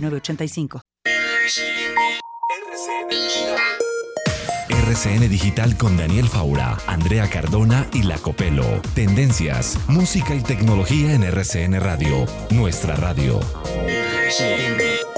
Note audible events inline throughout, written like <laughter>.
906985. RCN Digital con Daniel Faura, Andrea Cardona y La Copelo. Tendencias, música y tecnología en RCN Radio, nuestra radio. Hey,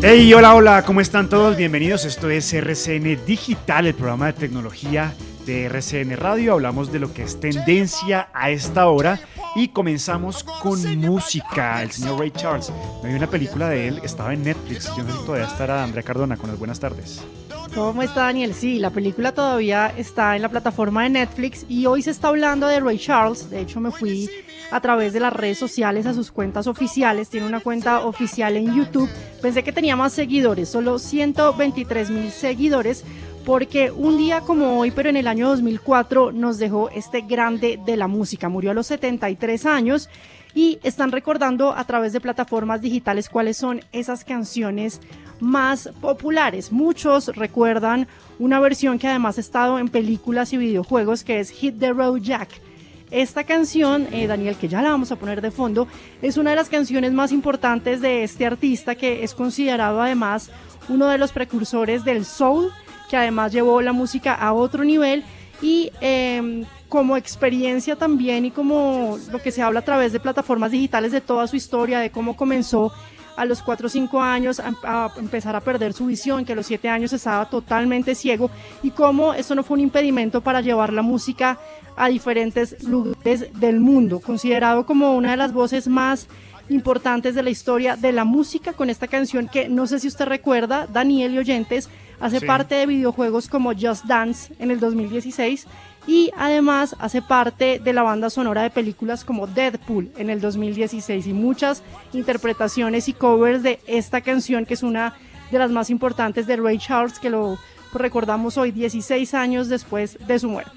Hey, hola, hola, ¿cómo están todos? Bienvenidos. Esto es RCN Digital, el programa de tecnología de RCN Radio. Hablamos de lo que es tendencia a esta hora y comenzamos con música. El señor Ray Charles. Me vi una película de él, estaba en Netflix. Yo no sé si todavía estará Andrea Cardona con las buenas tardes. ¿Cómo está Daniel? Sí, la película todavía está en la plataforma de Netflix y hoy se está hablando de Ray Charles. De hecho, me fui a través de las redes sociales a sus cuentas oficiales. Tiene una cuenta oficial en YouTube. Pensé que tenía más seguidores, solo 123 mil seguidores, porque un día como hoy, pero en el año 2004, nos dejó este grande de la música. Murió a los 73 años y están recordando a través de plataformas digitales cuáles son esas canciones más populares. Muchos recuerdan una versión que además ha estado en películas y videojuegos que es Hit the Road Jack. Esta canción, eh, Daniel, que ya la vamos a poner de fondo, es una de las canciones más importantes de este artista que es considerado además uno de los precursores del soul, que además llevó la música a otro nivel y eh, como experiencia también y como lo que se habla a través de plataformas digitales de toda su historia, de cómo comenzó a los 4 o 5 años a, a, empezar a perder su visión, que a los 7 años estaba totalmente ciego y cómo eso no fue un impedimento para llevar la música a diferentes lugares del mundo, considerado como una de las voces más importantes de la historia de la música con esta canción que no sé si usted recuerda, Daniel y oyentes, hace Sí. parte de videojuegos como Just Dance en el 2016 y además hace parte de la banda sonora de películas como Deadpool en el 2016 y muchas interpretaciones y covers de esta canción que es una de las más importantes de Ray Charles que lo recordamos hoy 16 años después de su muerte.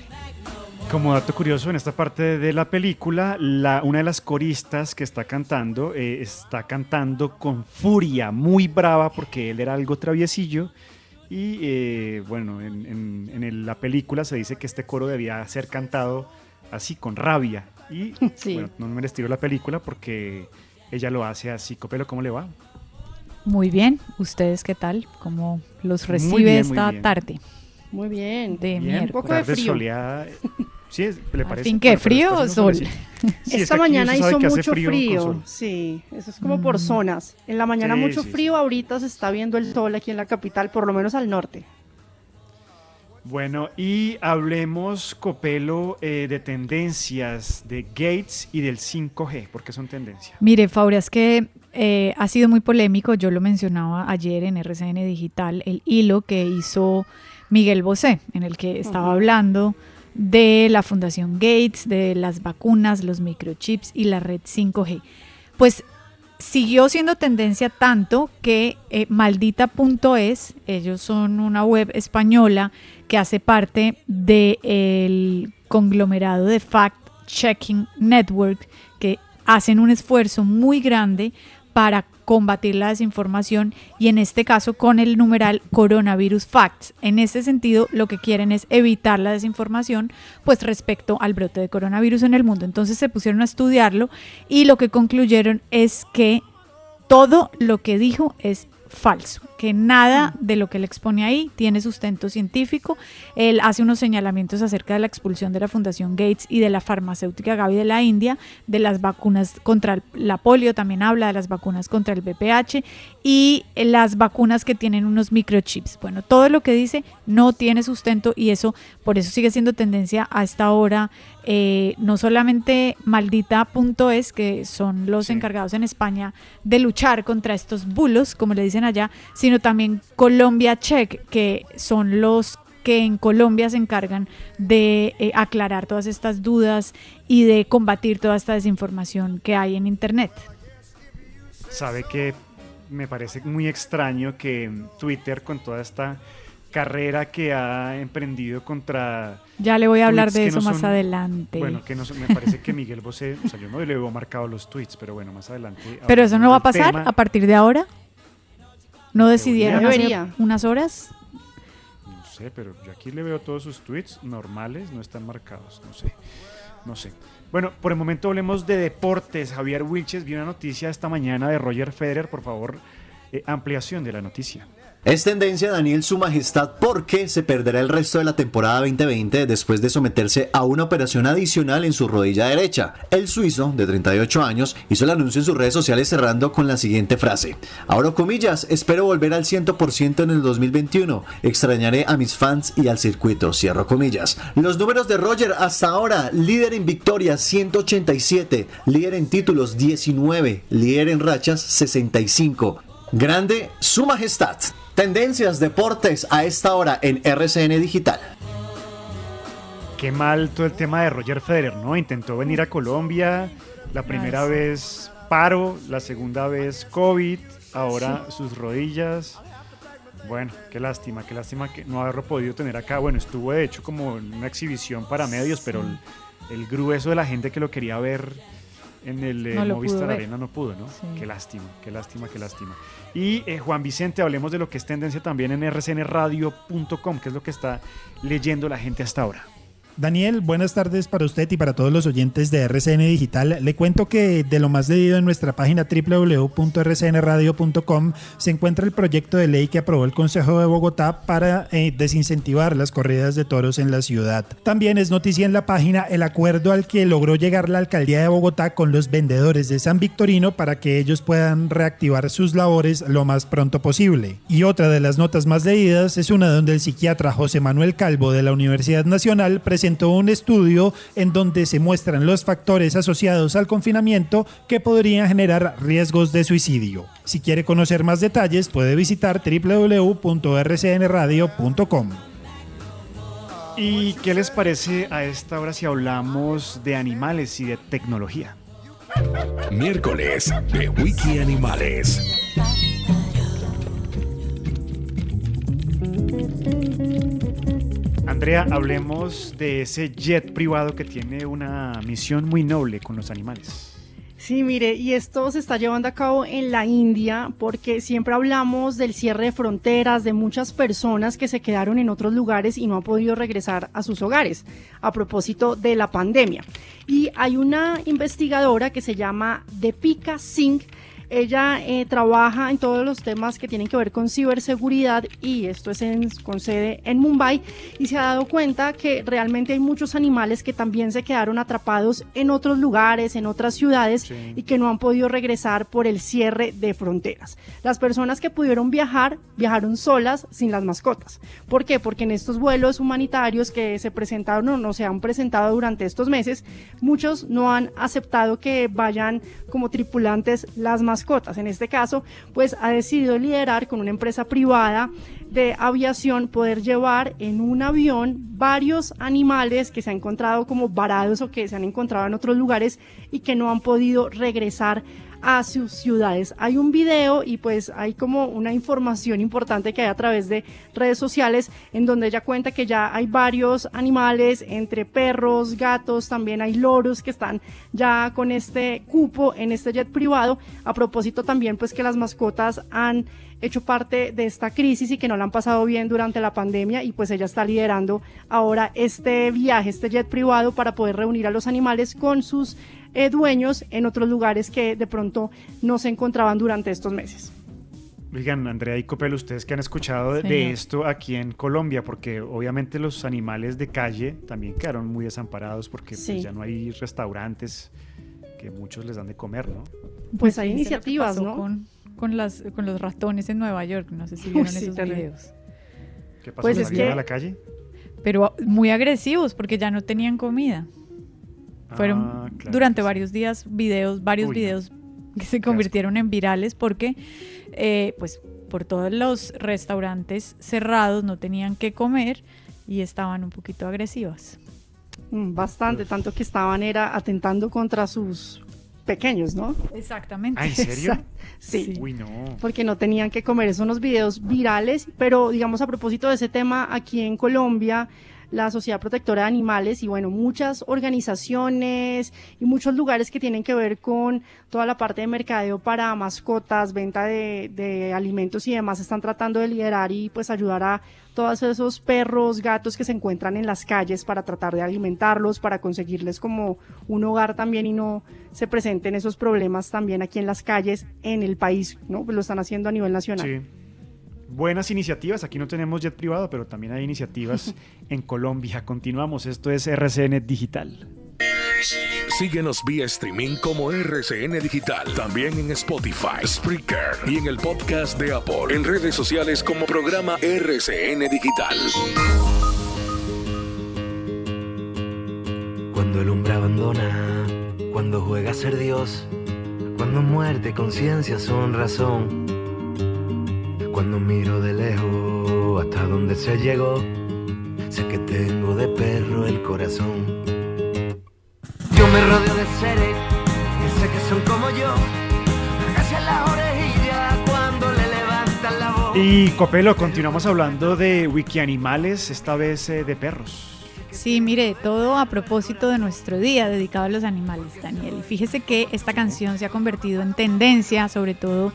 Como dato curioso, en esta parte de la película, la, una de las coristas que está cantando eh, está cantando con furia, muy brava, porque él era algo traviesillo. Y eh, bueno, en, en- en el- la película se dice que este coro debía ser cantado así, con rabia. Y <laughs> Sí. bueno, no me les tiro la película porque ella lo hace así. Copelo, ¿cómo le va? Muy bien, ¿ustedes qué tal? ¿Cómo los Muy recibe muy esta bien. tarde Muy bien. de Bien, miércoles? poco de frío. soleada. <laughs> Sí, es- ¿le parece? fin, ¿qué, Bueno, frío o sol? <laughs> Sí, Esta mañana hizo mucho frío, sí, eso es como por zonas. En la mañana Sí, mucho sí, sí. frío, ahorita se está viendo el sol aquí en la capital, por lo menos al norte. Bueno, y hablemos, Copelo, eh, de tendencias de Gates y del 5G, porque son tendencias. Mire, Faura, es que eh, ha sido muy polémico, yo lo mencionaba ayer en RCN Digital, el hilo que hizo Miguel Bosé, en el que estaba hablando de la Fundación Gates, de las vacunas, los microchips y la red 5G. Pues siguió siendo tendencia tanto que eh, maldita.es, ellos son una web española que hace parte del conglomerado de Fact Checking Network, que hacen un esfuerzo muy grande para combatir la desinformación y en este caso con el numeral coronavirus facts. En este sentido, lo que quieren es evitar la desinformación pues respecto al brote de coronavirus en el mundo. Entonces se pusieron a estudiarlo y lo que concluyeron es que todo lo que dijo es falso, que nada de lo que él expone ahí tiene sustento científico. Él hace unos señalamientos acerca de la expulsión de la Fundación Gates y de la farmacéutica Gavi de la India, de las vacunas contra la polio, también habla de las vacunas contra el BPH y las vacunas que tienen unos microchips. Bueno, todo lo que dice no tiene sustento y eso por eso sigue siendo tendencia a esta hora eh, no solamente maldita.es, que son los encargados en España de luchar contra estos bulos, como le dicen allá, sino también Colombia Check, que son los que en Colombia se encargan de eh, aclarar todas estas dudas y de combatir toda esta desinformación que hay en Internet. Sabe que me parece muy extraño que Twitter con toda esta carrera que ha emprendido contra... Ya le voy a hablar de eso más adelante. Bueno, que no me parece que Miguel Bosé, o sea, yo no le veo marcado los tweets, pero bueno, más adelante... <laughs> Pero eso no va a pasar a partir de ahora. ¿No decidieron hacer unas horas? No sé, pero yo aquí le veo todos sus tweets normales, no están marcados, no sé, no sé. Bueno, por el momento hablemos de deportes. Javier Wilches, vi una noticia esta mañana de Roger Federer, por favor, eh, ampliación de la noticia. Es tendencia Daniel Su Majestad porque se perderá el resto de la temporada 2020 después de someterse a una operación adicional en su rodilla derecha. El suizo, de 38 años, hizo el anuncio en sus redes sociales cerrando con la siguiente frase. Ahora comillas, espero volver al 100% en el 2021. Extrañaré a mis fans y al circuito. Cierro comillas. Los números de Roger hasta ahora, líder en victorias 187, líder en títulos 19, líder en rachas 65. Grande Su Majestad. Tendencias, deportes a esta hora en RCN Digital. Qué mal todo el tema de Roger Federer, ¿no? Intentó venir a Colombia, la primera vez paro, la segunda vez COVID, ahora sus rodillas. Bueno, qué lástima, qué lástima que no haberlo podido tener acá. Bueno, estuvo de hecho como en una exhibición para medios, pero el, el grueso de la gente que lo quería ver en el eh, Movistar Arena no pudo, ¿no? Qué lástima, qué lástima, qué lástima. Y eh, Juan Vicente, hablemos de lo que es tendencia también en rcnradio.com, que es lo que está leyendo la gente hasta ahora. Daniel, buenas tardes para usted y para todos los oyentes de RCN Digital. Le cuento que de lo más leído en nuestra página www.rcnradio.com se encuentra el proyecto de ley que aprobó el Consejo de Bogotá para eh, desincentivar las corridas de toros en la ciudad. También es noticia en la página el acuerdo al que logró llegar la alcaldía de Bogotá con los vendedores de San Victorino para que ellos puedan reactivar sus labores lo más pronto posible. Y otra de las notas más leídas es una donde el psiquiatra José Manuel Calvo de la Universidad Nacional presentó presentó un estudio en donde se muestran los factores asociados al confinamiento que podrían generar riesgos de suicidio. Si quiere conocer más detalles puede visitar www.rcnradio.com. ¿Y qué les parece a esta hora si hablamos de animales y de tecnología? Miércoles de Wiki Animales. Andrea, hablemos de ese jet privado que tiene una misión muy noble con los animales. Sí, mire, y esto se está llevando a cabo en la India porque siempre hablamos del cierre de fronteras, de muchas personas que se quedaron en otros lugares y no han podido regresar a sus hogares a propósito de la pandemia. Y hay una investigadora que se llama Depika Singh ella eh, trabaja en todos los temas que tienen que ver con ciberseguridad y esto es en, con sede en Mumbai y se ha dado cuenta que realmente hay muchos animales que también se quedaron atrapados en otros lugares, en otras ciudades y que no han podido regresar por el cierre de fronteras. Las personas que pudieron viajar viajaron solas sin las mascotas. ¿Por qué? Porque en estos vuelos humanitarios que se presentaron o no se han presentado durante estos meses, muchos no han aceptado que vayan como tripulantes las mascotas en este caso, pues ha decidido liderar con una empresa privada de aviación poder llevar en un avión varios animales que se han encontrado como varados o que se han encontrado en otros lugares y que no han podido regresar a sus ciudades. Hay un video y pues hay como una información importante que hay a través de redes sociales en donde ella cuenta que ya hay varios animales, entre perros, gatos, también hay loros que están ya con este cupo en este jet privado. A propósito también pues que las mascotas han hecho parte de esta crisis y que no la han pasado bien durante la pandemia y pues ella está liderando ahora este viaje, este jet privado para poder reunir a los animales con sus eh, dueños en otros lugares que de pronto no se encontraban durante estos meses. Oigan, Andrea y Copel, ustedes que han escuchado de, de esto aquí en Colombia, porque obviamente los animales de calle también quedaron muy desamparados porque pues, Sí. ya no hay restaurantes que muchos les dan de comer, ¿no? Pues hay lo que iniciativas, ¿no? Con, con, las, con los ratones en Nueva York, no sé si Uy, vieron sí, esos terrible. videos. ¿Qué pasó? Pues ¿Los es salieron que- a la calle? Pero muy agresivos porque ya no tenían comida. Fueron Ah, claro durante sí. varios días videos, varios Uy, videos que se convirtieron en virales porque eh, pues por todos los restaurantes cerrados no tenían que comer y estaban un poquito agresivas. Mm, Bastante, tanto que estaban era atentando contra sus pequeños, ¿no? Exactamente. Ah, ¿en serio? Sí. Uy, no. porque no tenían que comer. Son unos videos virales, pero digamos a propósito de ese tema, aquí en Colombia, la Sociedad Protectora de Animales y bueno, muchas organizaciones y muchos lugares que tienen que ver con toda la parte de mercadeo para mascotas, venta de, alimentos y demás, están tratando de liderar y pues ayudar a todos esos perros, gatos que se encuentran en las calles para tratar de alimentarlos, para conseguirles como un hogar también y no se presenten esos problemas también aquí en las calles en el país, ¿no? Pues lo están haciendo a nivel nacional. Sí. Buenas iniciativas. Aquí no tenemos jet privado, pero también hay iniciativas <laughs> en Colombia. Continuamos. Esto es RCN Digital. Síguenos vía streaming como RCN Digital. También en Spotify, Spreaker y en el podcast de Apple. En redes sociales como programa RCN Digital. Cuando el hombre abandona, cuando juega a ser Dios, cuando muerte, conciencia son razón. Cuando miro de lejos hasta donde se llegó, sé que tengo de perro el corazón. Yo me rodeo de seres que sé que son como yo, hacia las orejillas cuando le levantan la voz. Y Copelo, continuamos hablando de Wikianimales, esta vez eh, de perros. Sí, mire, todo a propósito de nuestro día dedicado a los animales, Daniel. Y fíjese que esta canción se ha convertido en tendencia, sobre todo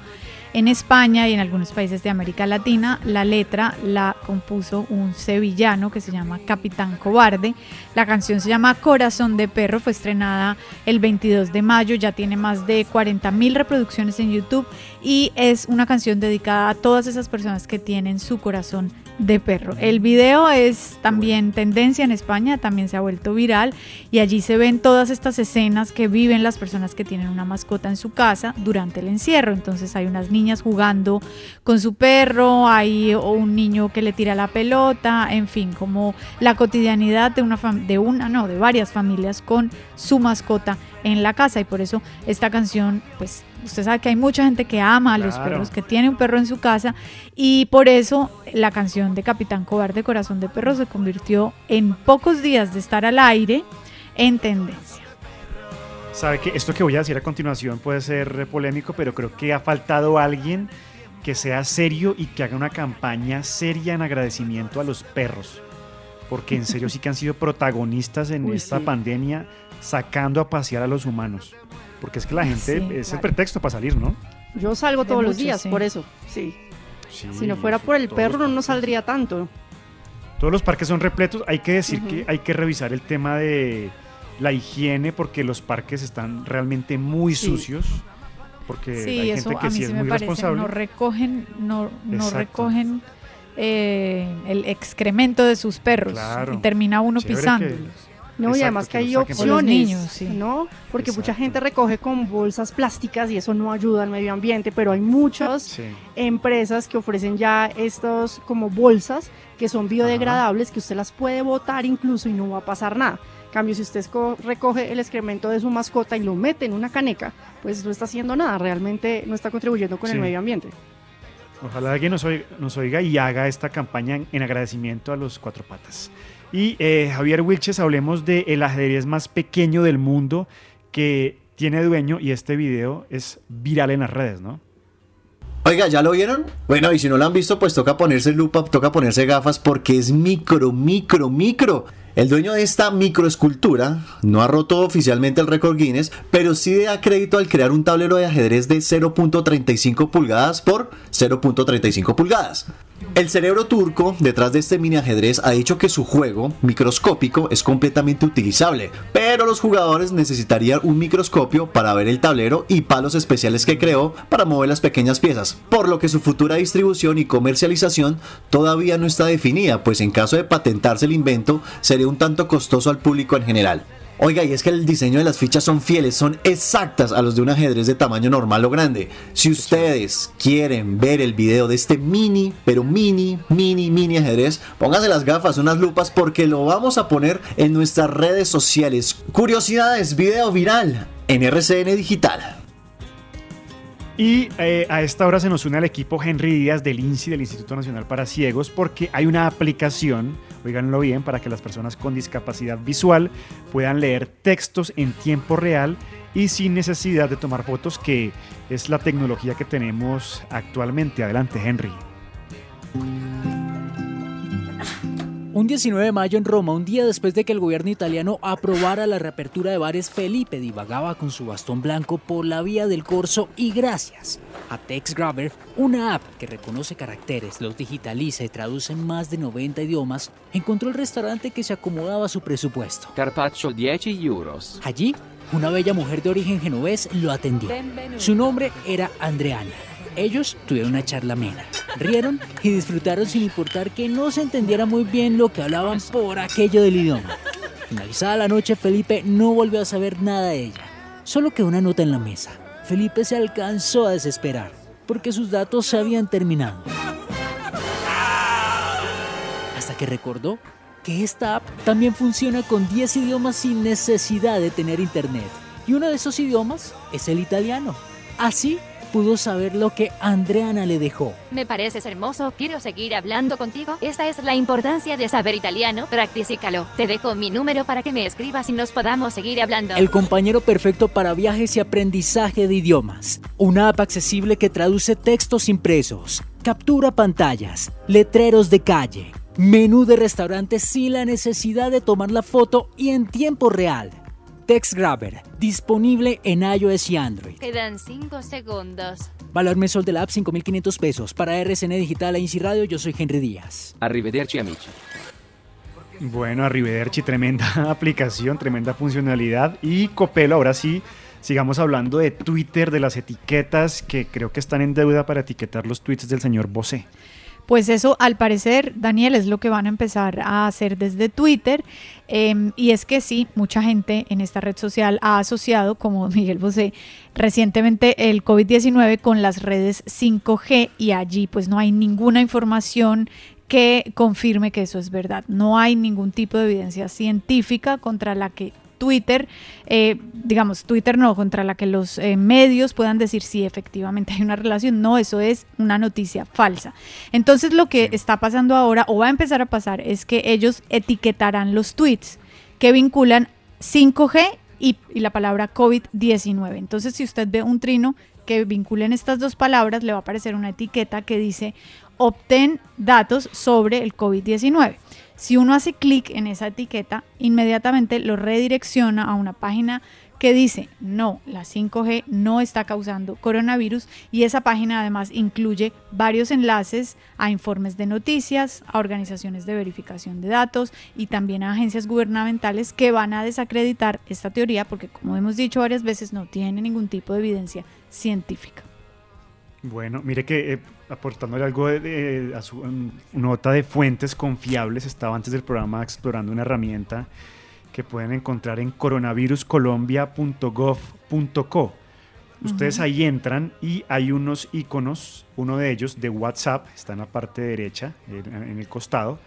en España y en algunos países de América Latina. La letra la compuso un sevillano que se llama Capitán Cobarde. La canción se llama Corazón de Perro, fue estrenada el 22 de mayo, ya tiene más de 40 mil reproducciones en YouTube y es una canción dedicada a todas esas personas que tienen su corazón de perro. El video es también tendencia en España, también se ha vuelto viral y allí se ven todas estas escenas que viven las personas que tienen una mascota en su casa durante el encierro. Entonces hay unas niñas jugando con su perro, hay un niño que le tira la pelota, en fin, como la cotidianidad de una de una, no, de varias familias con su mascota en la casa y por eso esta canción pues usted sabe que hay mucha gente que ama a los Claro. perros, que tiene un perro en su casa y por eso la canción de Capitán Cobarde Corazón de Perro se convirtió en pocos días de estar al aire en tendencia. Sabe que esto que voy a decir a continuación puede ser polémico, pero creo que ha faltado alguien que sea serio y que haga una campaña seria en agradecimiento a los perros. Porque en serio sí que han sido protagonistas en <laughs> Uy, esta sí. pandemia sacando a pasear a los humanos. Porque es que la gente Sí, es el pretexto para salir, ¿no? Yo salgo todos los días, sí. por eso, sí. Sí, Si no fuera por el perro, no saldría tanto. Todos los parques son repletos. Hay que decir que hay que revisar el tema de la higiene porque los parques están realmente muy Sí. sucios. Porque Sí, hay eso gente que a mí sí sí es me muy parece, responsable. no recogen, no, recogen eh, el excremento de sus perros Claro. y termina uno Chévere que- pisándolos. No, y además que que hay opciones, niños, sí. ¿no? Porque mucha gente recoge con bolsas plásticas y eso no ayuda al medio ambiente, pero hay muchas Sí. empresas que ofrecen ya estos como bolsas que son biodegradables, que usted las puede botar incluso y no va a pasar nada. En cambio, si usted recoge el excremento de su mascota y lo mete en una caneca, pues no está haciendo nada, realmente no está contribuyendo con Sí. el medio ambiente. Ojalá alguien nos oiga, y haga esta campaña en, en agradecimiento a los cuatro patas. Y eh, Javier Wilches, hablemos del ajedrez más pequeño del mundo que tiene dueño y este video es viral en las redes, ¿no? Oiga, ¿ya lo vieron? Bueno, y si no lo han visto, pues toca ponerse lupa, toca ponerse gafas porque es micro, micro, micro. El dueño de esta microescultura no ha roto oficialmente el récord Guinness, pero sí da crédito al crear un tablero de ajedrez de 0.35 pulgadas por 0.35 pulgadas. El cerebro turco detrás de este mini ajedrez ha dicho que su juego microscópico es completamente utilizable, pero los jugadores necesitarían un microscopio para ver el tablero y palos especiales que creó para mover las pequeñas piezas, por lo que su futura distribución y comercialización todavía no está definida, pues en caso de patentarse el invento sería un tanto costoso al público en general. Oiga, y es que el diseño de las fichas son fieles, son exactas a los de un ajedrez de tamaño normal o grande. Si ustedes quieren ver el video de este mini, pero mini, mini, mini ajedrez, pónganse las gafas, unas lupas, porque lo vamos a poner en nuestras redes sociales. Curiosidades, video viral en RCN Digital. Y eh, a esta hora se nos une al equipo Henry Díaz del INSI, del Instituto Nacional para Ciegos, porque hay una aplicación, oiganlo bien, para que las personas con discapacidad visual puedan leer textos en tiempo real y sin necesidad de tomar fotos, que es la tecnología que tenemos actualmente. Adelante, Henry. Un 19 de mayo en Roma, un día después de que el gobierno italiano aprobara la reapertura de bares, Felipe divagaba con su bastón blanco por la vía del Corso y gracias a TextGrabber, una app que reconoce caracteres, los digitaliza y traduce en más de 90 idiomas, encontró el restaurante que se acomodaba a su presupuesto. Carpaccio 10 euros. Allí, una bella mujer de origen genovés lo atendió. Su nombre era Andreana. Ellos tuvieron una charla amena, rieron y disfrutaron sin importar que no se entendiera muy bien lo que hablaban por aquello del idioma. Finalizada la noche, Felipe no volvió a saber nada de ella. Solo quedó una nota en la mesa. Felipe se alcanzó a desesperar porque sus datos se habían terminado. Hasta que recordó que esta app también funciona con 10 idiomas sin necesidad de tener internet. Y uno de esos idiomas es el italiano. Así pudo saber lo que Andreana le dejó. Me pareces hermoso, quiero seguir hablando contigo. Esta es la importancia de saber italiano, practícalo. Te dejo mi número para que me escribas y nos podamos seguir hablando. El compañero perfecto para viajes y aprendizaje de idiomas. Una app accesible que traduce textos impresos, captura pantallas, letreros de calle, menú de restaurantes sin la necesidad de tomar la foto y en tiempo real. TextGrabber, disponible en iOS y Android. Quedan 5 segundos. Valor mensual de la app 5.500 pesos. Para RCN Digital e Inci Radio, yo soy Henry Díaz. Arrivederci amici. Bueno, Arrivederci, tremenda <laughs> aplicación, tremenda funcionalidad. Y Copelo, ahora sí, sigamos hablando de Twitter, de las etiquetas que creo que están en deuda para etiquetar los tweets del señor Bosé. Pues eso, al parecer, Daniel, es lo que van a empezar a hacer desde Twitter. Eh, y es que sí, mucha gente en esta red social ha asociado, como <laughs> Miguel Bosé, recientemente el COVID-19 con las redes 5G y allí pues no hay ninguna información que confirme que eso es verdad. No hay ningún tipo de evidencia científica contra la que Twitter, eh, digamos, Twitter no, contra la que los eh, medios puedan decir si efectivamente hay una relación. No, eso es una noticia falsa. Entonces lo que está pasando ahora o va a empezar a pasar es que ellos etiquetarán los tweets que vinculan 5G y, y la palabra COVID-19. Entonces si usted ve un trino que vinculen estas dos palabras, le va a aparecer una etiqueta que dice obtén datos sobre el COVID-19. Si uno hace clic en esa etiqueta, inmediatamente lo redirecciona a una página que dice, no, la 5G no está causando coronavirus y esa página además incluye varios enlaces a informes de noticias, a organizaciones de verificación de datos y también a agencias gubernamentales que van a desacreditar esta teoría porque como hemos dicho varias veces no tiene ningún tipo de evidencia científica. Bueno, mire que eh, aportándole algo de, de- a su nota de fuentes confiables, estaba antes del programa explorando una herramienta que pueden encontrar en coronaviruscolombia.gov.co. Ustedes Ujú. ahí entran y hay unos iconos, uno de ellos de WhatsApp, está en la parte derecha, en, en el costado.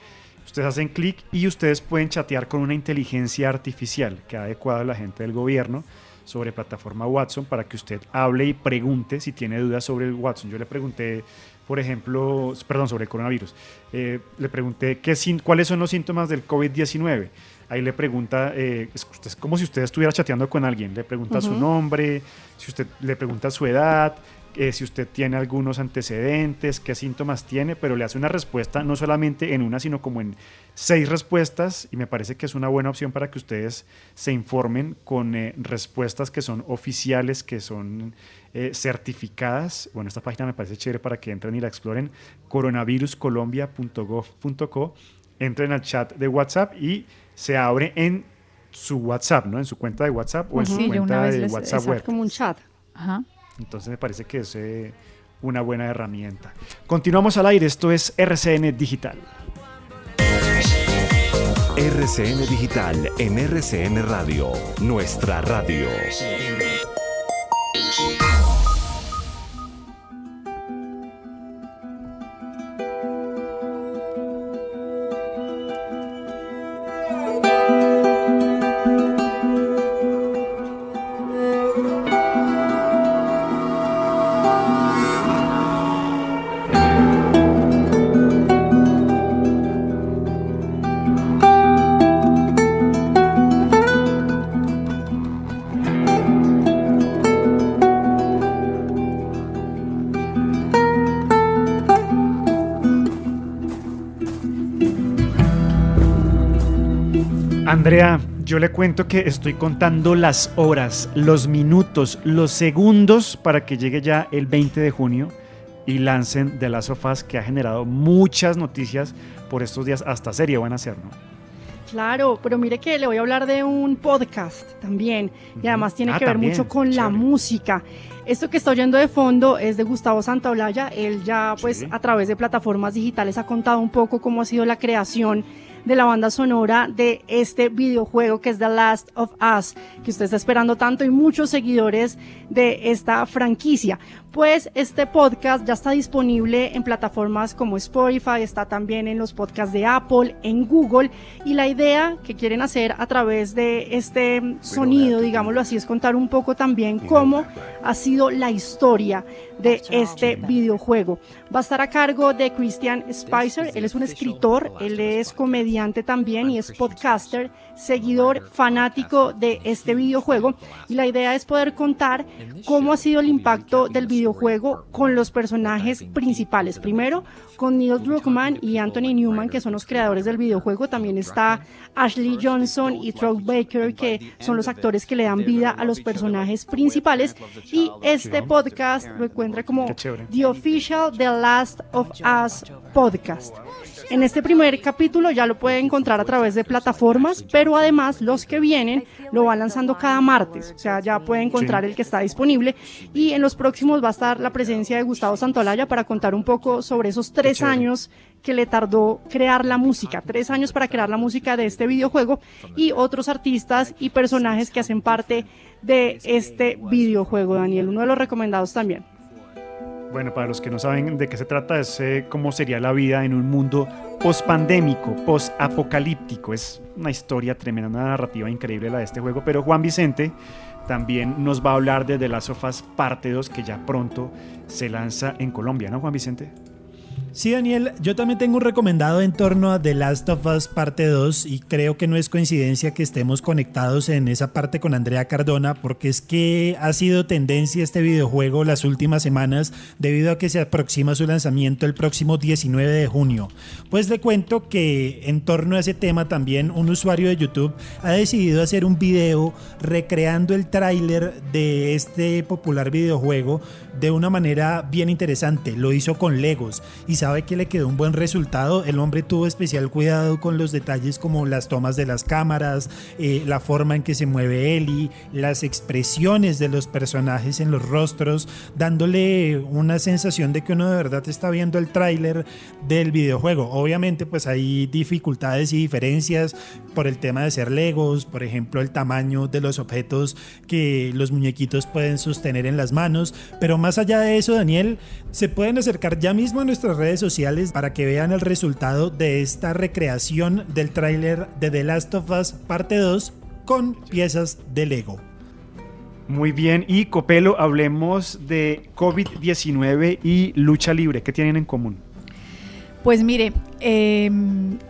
Ustedes hacen clic y ustedes pueden chatear con una inteligencia artificial que ha adecuado a la gente del gobierno sobre plataforma Watson para que usted hable y pregunte si tiene dudas sobre el Watson. Yo le pregunté por ejemplo, perdón, sobre el coronavirus. Eh, le pregunté qué, cuáles son los síntomas del COVID-19. Ahí le pregunta, eh, es, como si usted estuviera chateando con alguien. Le pregunta su nombre, si usted le pregunta su edad, eh, si usted tiene algunos antecedentes, qué síntomas tiene, pero le hace una respuesta no solamente en una, sino como en seis respuestas y me parece que es una buena opción para que ustedes se informen con eh, respuestas que son oficiales, que son eh, certificadas. Bueno, esta página me parece chévere para que entren y la exploren, coronaviruscolombia.gov.co. Entren al chat de WhatsApp y se abre en su WhatsApp, ¿no? En su cuenta de WhatsApp o en su cuenta una vez de les- WhatsApp exacto, web. como un chat. Ajá. Entonces me parece que es eh, una buena herramienta. Continuamos al aire, esto es RCN Digital. RCN Digital en RCN Radio, nuestra radio. Andrea, yo le cuento que estoy contando las horas, los minutos, los segundos para que llegue ya el 20 de junio y lancen The Last of Us, que ha generado muchas noticias por estos días. Hasta serie van a hacer, ¿no? Claro, pero mire que le voy a hablar de un podcast también y además tiene Ah, que ver también, mucho con la música. Esto que está oyendo de fondo es de Gustavo Santaolalla. Él ya pues Sí. a través de plataformas digitales ha contado un poco cómo ha sido la creación de la banda sonora de este videojuego que es The Last of Us, que usted está esperando tanto y muchos seguidores de esta franquicia. Pues este podcast ya está disponible en plataformas como Spotify, está también en los podcasts de Apple, en Google y la idea que quieren hacer a través de este sonido, digámoslo así, es contar un poco también cómo ha sido la historia de este videojuego. Va a estar a cargo de Christian Spicer, él es un escritor, él es comediante también y es podcaster, seguidor fanático de este videojuego y la idea es poder contar cómo ha sido el impacto del videojuego con los personajes principales. Primero, con Neil Druckmann y Anthony Newman, que son los creadores del videojuego. También está Ashley Johnson y Troy Baker, que son los actores que le dan vida a los personajes principales. Y este podcast lo encuentra como. The Official The Last of Us Podcast. En este primer capítulo ya lo puede encontrar a través de plataformas, pero además los que vienen lo van lanzando cada martes, o sea, ya puede encontrar Sí. el que está disponible y en los próximos va a estar la presencia de Gustavo Santolaya para contar un poco sobre esos tres años que le tardó crear la música, tres años para crear la música de este videojuego y otros artistas y personajes que hacen parte de este videojuego, Daniel, uno de los recomendados también. Bueno, para los que no saben de qué se trata, es eh, cómo sería la vida en un mundo post-pandémico, post-apocalíptico. Es una historia tremenda, una narrativa increíble la de este juego. Pero Juan Vicente también nos va a hablar de The Last Parte 2, que ya pronto se lanza en Colombia, ¿no, Juan Vicente? Sí, Daniel, yo también tengo un recomendado en torno a The Last of Us parte 2 y creo que no es coincidencia que estemos conectados en esa parte con Andrea Cardona porque es que ha sido tendencia este videojuego las últimas semanas debido a que se aproxima su lanzamiento el próximo 19 de junio. Pues le cuento que en torno a ese tema también un usuario de YouTube ha decidido hacer un video recreando el tráiler de este popular videojuego de una manera bien interesante. Lo hizo con Legos y sabe que le quedó un buen resultado. El hombre tuvo especial cuidado con los detalles como las tomas de las cámaras, eh, la forma en que se mueve Ellie, las expresiones de los personajes en los rostros, dándole una sensación de que uno de verdad está viendo el tráiler del videojuego. Obviamente pues hay dificultades y diferencias por el tema de ser Legos, por ejemplo el tamaño de los objetos que los muñequitos pueden sostener en las manos, pero más allá de eso Daniel, se pueden acercar ya mismo a nuestras redes sociales para que vean el resultado de esta recreación del tráiler de The Last of Us parte 2 con piezas de Lego. Muy bien, y Copelo, hablemos de COVID-19 y lucha libre. ¿Qué tienen en común? Pues mire, eh,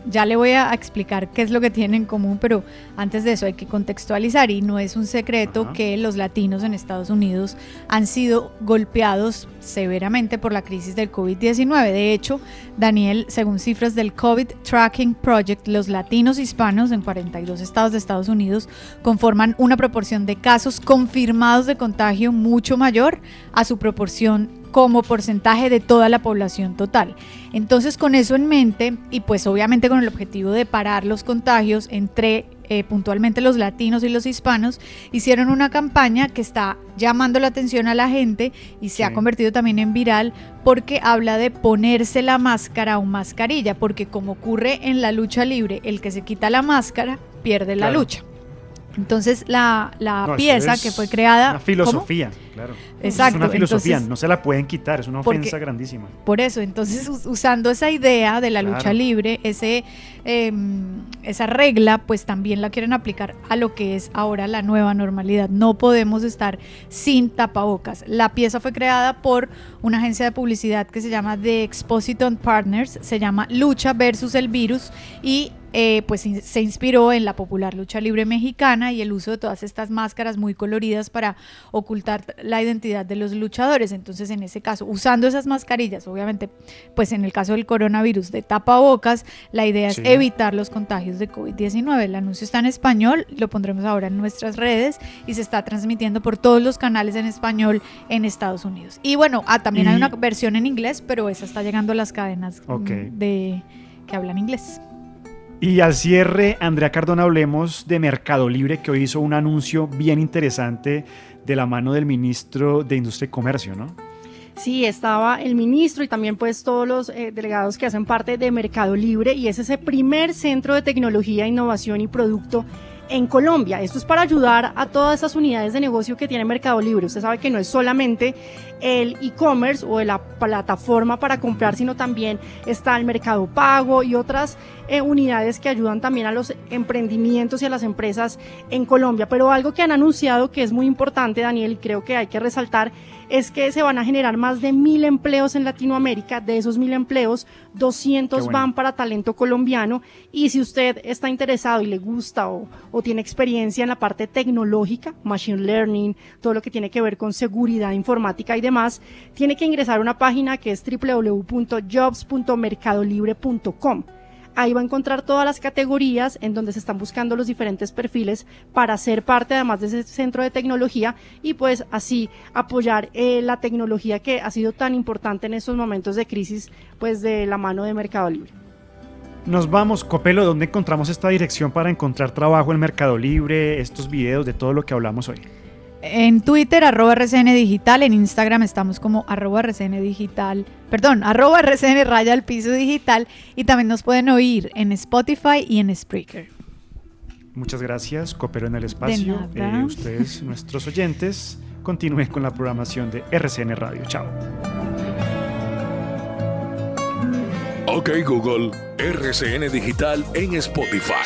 ya le voy a explicar qué es lo que tienen en común, pero antes de eso hay que contextualizar y no es un secreto Ajá. que los latinos en Estados Unidos han sido golpeados severamente por la crisis del COVID-19. De hecho, Daniel, según cifras del COVID Tracking Project, los latinos hispanos en 42 estados de Estados Unidos conforman una proporción de casos confirmados de contagio mucho mayor a su proporción como porcentaje de toda la población total. Entonces, con eso en mente y pues obviamente con el objetivo de parar los contagios entre eh, puntualmente los latinos y los hispanos, hicieron una campaña que está llamando la atención a la gente y se ha convertido también en viral porque habla de ponerse la máscara o mascarilla, porque como ocurre en la lucha libre, el que se quita la máscara pierde la lucha. Entonces la, la No, pieza es que fue creada... Una ¿cómo? filosofía, claro. Exacto, Es una filosofía, entonces- no se la pueden quitar, es una Porque- ofensa grandísima. Por eso, entonces us- usando esa idea de la lucha libre, ese, em, esa regla, pues también la quieren aplicar a lo que es ahora la nueva normalidad. No podemos estar sin tapabocas. La pieza fue creada por una agencia de publicidad que se llama The Expositon Partners, se llama Lucha versus el virus y eh, pues se inspiró en la popular lucha libre mexicana y el uso de todas estas máscaras muy coloridas para ocultar la identidad de los luchadores. Entonces, en ese caso, usando esas mascarillas, obviamente, pues en el caso del coronavirus de tapabocas, la idea Sí. es evitar los contagios de COVID-19. El anuncio está en español, lo pondremos ahora en nuestras redes y se está transmitiendo por todos los canales en español en Estados Unidos. Y bueno, ah, también hay una versión en inglés, pero esa está llegando a las cadenas mm, de que hablan inglés. Y al cierre, Andrea Cardona, hablemos de Mercado Libre, que hoy hizo un anuncio bien interesante de la mano del ministro de Industria y Comercio, ¿no? Sí, estaba el ministro y también pues todos los eh, delegados que hacen parte de Mercado Libre y es ese primer centro de tecnología, innovación y producto en Colombia. Esto es para ayudar a todas esas unidades de negocio que tiene Mercado Libre. Usted sabe que no es solamente el e-commerce o la plataforma para comprar, sino también está el Mercado Pago y otras eh, unidades que ayudan también a los emprendimientos y a las empresas en Colombia. Pero algo que han anunciado que es muy importante, Daniel, y creo que hay que resaltar, es que se van a generar más de mil empleos en Latinoamérica. De esos mil empleos, 200 Qué bueno. van para talento colombiano. Y si usted está interesado y le gusta o, o tiene experiencia en la parte tecnológica, machine learning, todo lo que tiene que ver con seguridad informática y tiene que ingresar a una página que es www.jobs.mercadolibre.com. Ahí va a encontrar todas las categorías en donde se están buscando los diferentes perfiles para ser parte además de ese centro de tecnología y pues así apoyar eh, la tecnología que ha sido tan importante en estos momentos de crisis pues de la mano de Mercado Libre. Nos vamos, Copelo, ¿dónde encontramos esta dirección para encontrar trabajo en Mercado Libre, estos videos de todo lo que hablamos hoy? En Twitter, arroba RCN Digital. En Instagram estamos como arroba RCN Digital. Perdón, arroba RCN Raya al Piso Digital. Y también nos pueden oír en Spotify y en Spreaker. Muchas gracias, Copelo en el espacio. nada. Eh, ustedes, nuestros oyentes, continúen con la programación de RCN Radio. Chao. Ok Google, RCN Digital en Spotify.